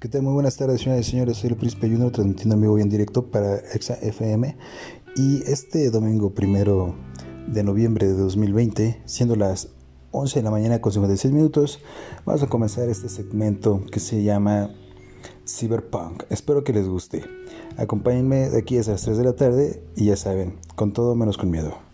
¿Qué tal? Muy buenas tardes, señoras y señores. Soy el Príncipe Junior, transmitiendo en vivo y en directo para Exa FM. Y este domingo primero de noviembre de 2020, siendo las 11 de la mañana con 56 minutos, vamos a comenzar este segmento que se llama Cyberpunk. Espero que les guste. Acompáñenme de aquí a las 3 de la tarde y ya saben, con todo menos con miedo.